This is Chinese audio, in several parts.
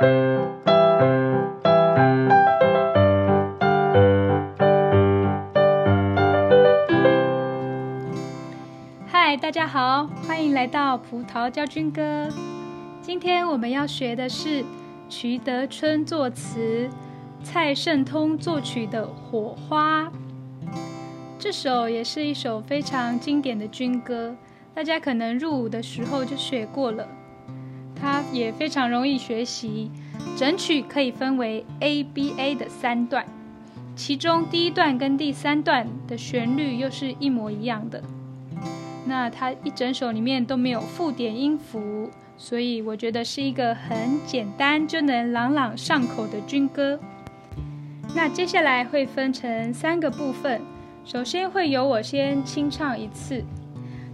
嗨，大家好，欢迎来到葡萄教军歌。今天我们要学的是徐德春作词、蔡圣通作曲的《火花》。这首也是一首非常经典的军歌，大家可能入伍的时候就学过了。它也非常容易学习，整曲可以分为 A、B、A 的三段，其中第一段跟第三段的旋律又是一模一样的。那它一整首里面都没有附点音符，所以我觉得是一个很简单就能朗朗上口的军歌。那接下来会分成三个部分，首先会由我先清唱一次。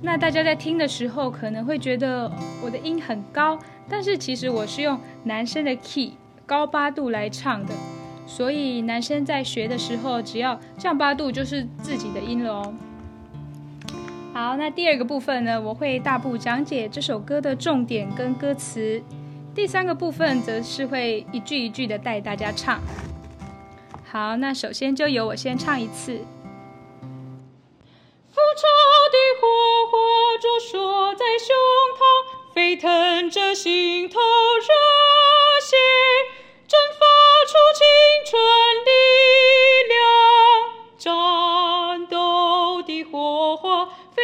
那大家在听的时候可能会觉得我的音很高。但是其实我是用男生的 key 高八度来唱的，所以男生在学的时候，只要降八度就是自己的音了哦。好，那第二个部分呢，我会大步讲解这首歌的重点跟歌词。第三个部分则是会一句一句的带大家唱。好，那首先就由我先唱一次。复仇的火花灼灼在胸膛。沸腾着心头热血，蒸发出青春力量，战斗的火花飞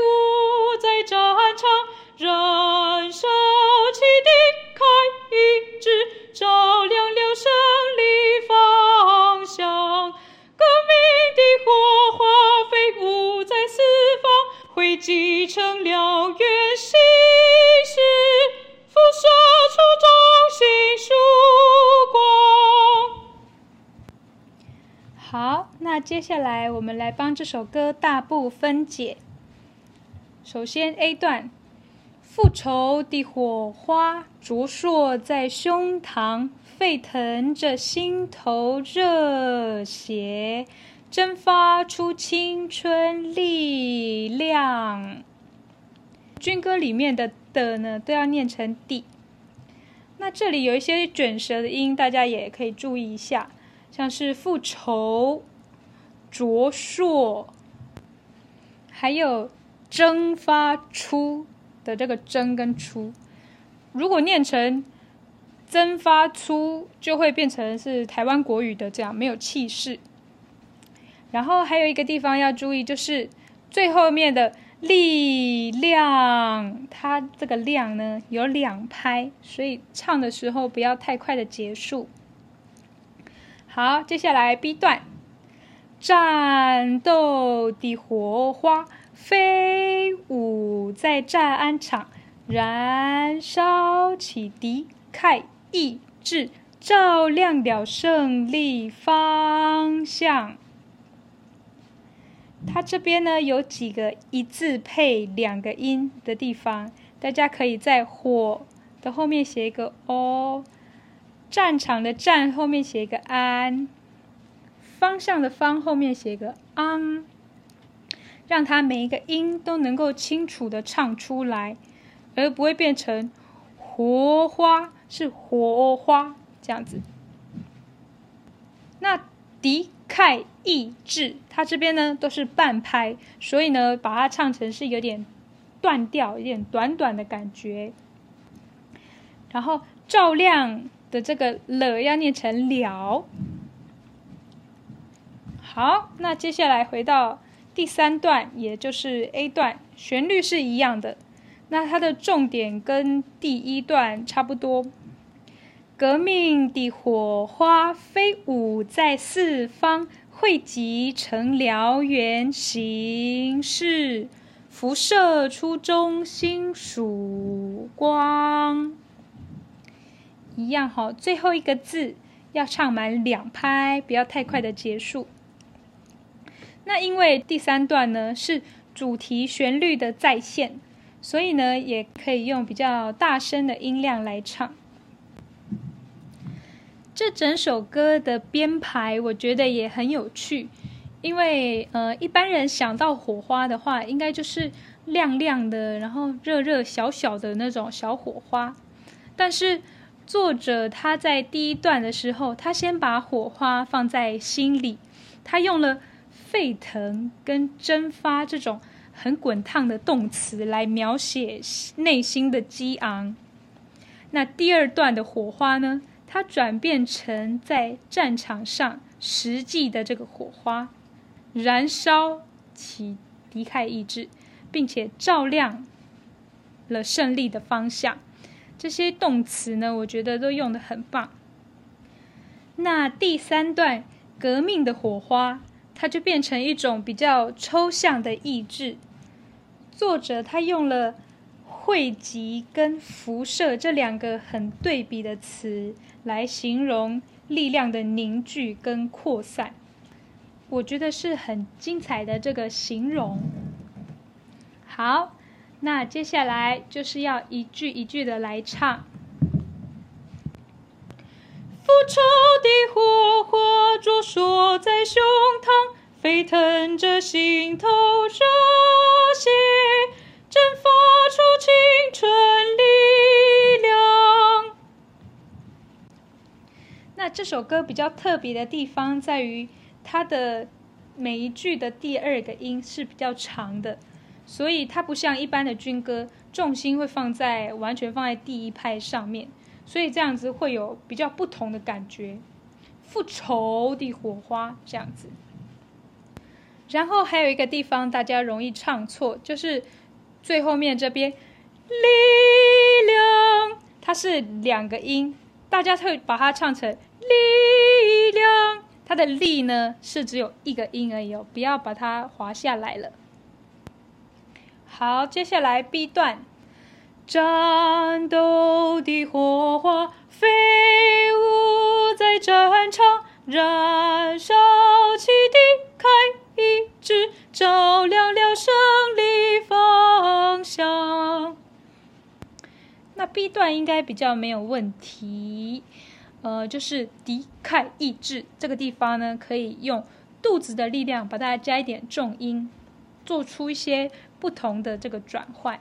舞在战场，燃烧起的开一直照亮了胜利方向。革命的火花飞舞在四方，汇集成了接下来，我们来帮这首歌大步分解。首先，A 段，复仇的火花灼烁在胸膛，沸腾着心头热血，蒸发出青春力量。军歌里面的的呢，都要念成 d。那这里有一些卷舌的音，大家也可以注意一下，像是复仇。灼烁，还有蒸发出的这个蒸跟出，如果念成蒸发出，就会变成是台湾国语的这样没有气势。然后还有一个地方要注意，就是最后面的力量，它这个量呢有两拍，所以唱的时候不要太快的结束。好，接下来 B 段。战斗的火花飞舞在战安场，燃烧起敌忾意志，照亮了胜利方向。它这边呢有几个一字配两个音的地方，大家可以在火的后面写一个 o，战场的战后面写一个安。方向的方后面写个昂，让它每一个音都能够清楚的唱出来，而不会变成火花，是火花这样子。那敌忾意志，它这边呢都是半拍，所以呢把它唱成是有点断掉，有点短短的感觉。然后照亮的这个了要念成了。好，那接下来回到第三段，也就是 A 段，旋律是一样的。那它的重点跟第一段差不多。革命的火花飞舞在四方，汇集成燎原形式，辐射出中心曙光。一样好，最后一个字要唱满两拍，不要太快的结束。那因为第三段呢是主题旋律的再现，所以呢也可以用比较大声的音量来唱。这整首歌的编排我觉得也很有趣，因为呃一般人想到火花的话，应该就是亮亮的，然后热热小小的那种小火花。但是作者他在第一段的时候，他先把火花放在心里，他用了沸腾跟蒸发这种很滚烫的动词来描写内心的激昂。那第二段的火花呢，它转变成在战场上实际的这个火花，燃烧起敌忾意志，并且照亮了胜利的方向。这些动词呢，我觉得都用的很棒。那第三段革命的火花，它就变成一种比较抽象的意志。作者他用了汇集跟辐射这两个很对比的词来形容力量的凝聚跟扩散，我觉得是很精彩的这个形容。好。那接下来就是要一句一句的来唱。复仇的火花灼灼在胸膛，沸腾着心头热血，蒸发出青春力量。那这首歌比较特别的地方在于，它的每一句的第二个音是比较长的。所以它不像一般的军歌，重心会放在完全放在第一拍上面，所以这样子会有比较不同的感觉。复仇的火花这样子。然后还有一个地方大家容易唱错，就是最后面这边力量，它是两个音，大家会把它唱成力量，它的力呢是只有一个音而已哦，不要把它滑下来了。好，接下来 B 段，战斗的火花飞舞在战场，燃烧起敌忾意志，照亮了胜利方向。那 B 段应该比较没有问题，呃，就是敌忾意志这个地方呢，可以用肚子的力量把它加一点重音，做出一些。不同的这个转换。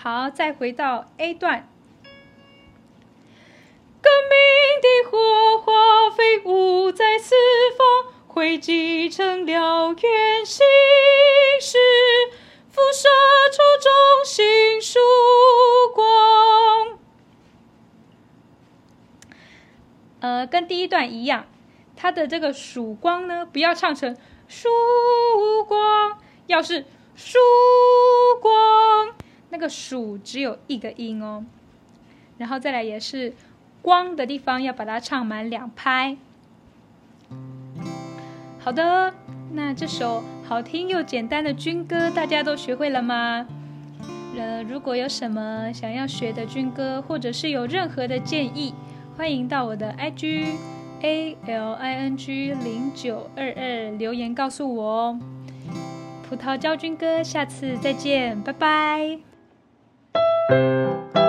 好，再回到 A 段，革命的火花飞舞在四方，汇集成燎原新势，辐射出众星曙光。呃，跟第一段一样，它的这个曙光呢，不要唱成曙光，要是。曙光，那个“数”只有一个音哦，然后再来也是“光”的地方要把它唱满两拍。好的，那这首好听又简单的军歌大家都学会了吗？呃，如果有什么想要学的军歌，或者是有任何的建议，欢迎到我的 IG A L I N G 零九二二留言告诉我哦。葡萄教军歌，下次再见，拜拜。Música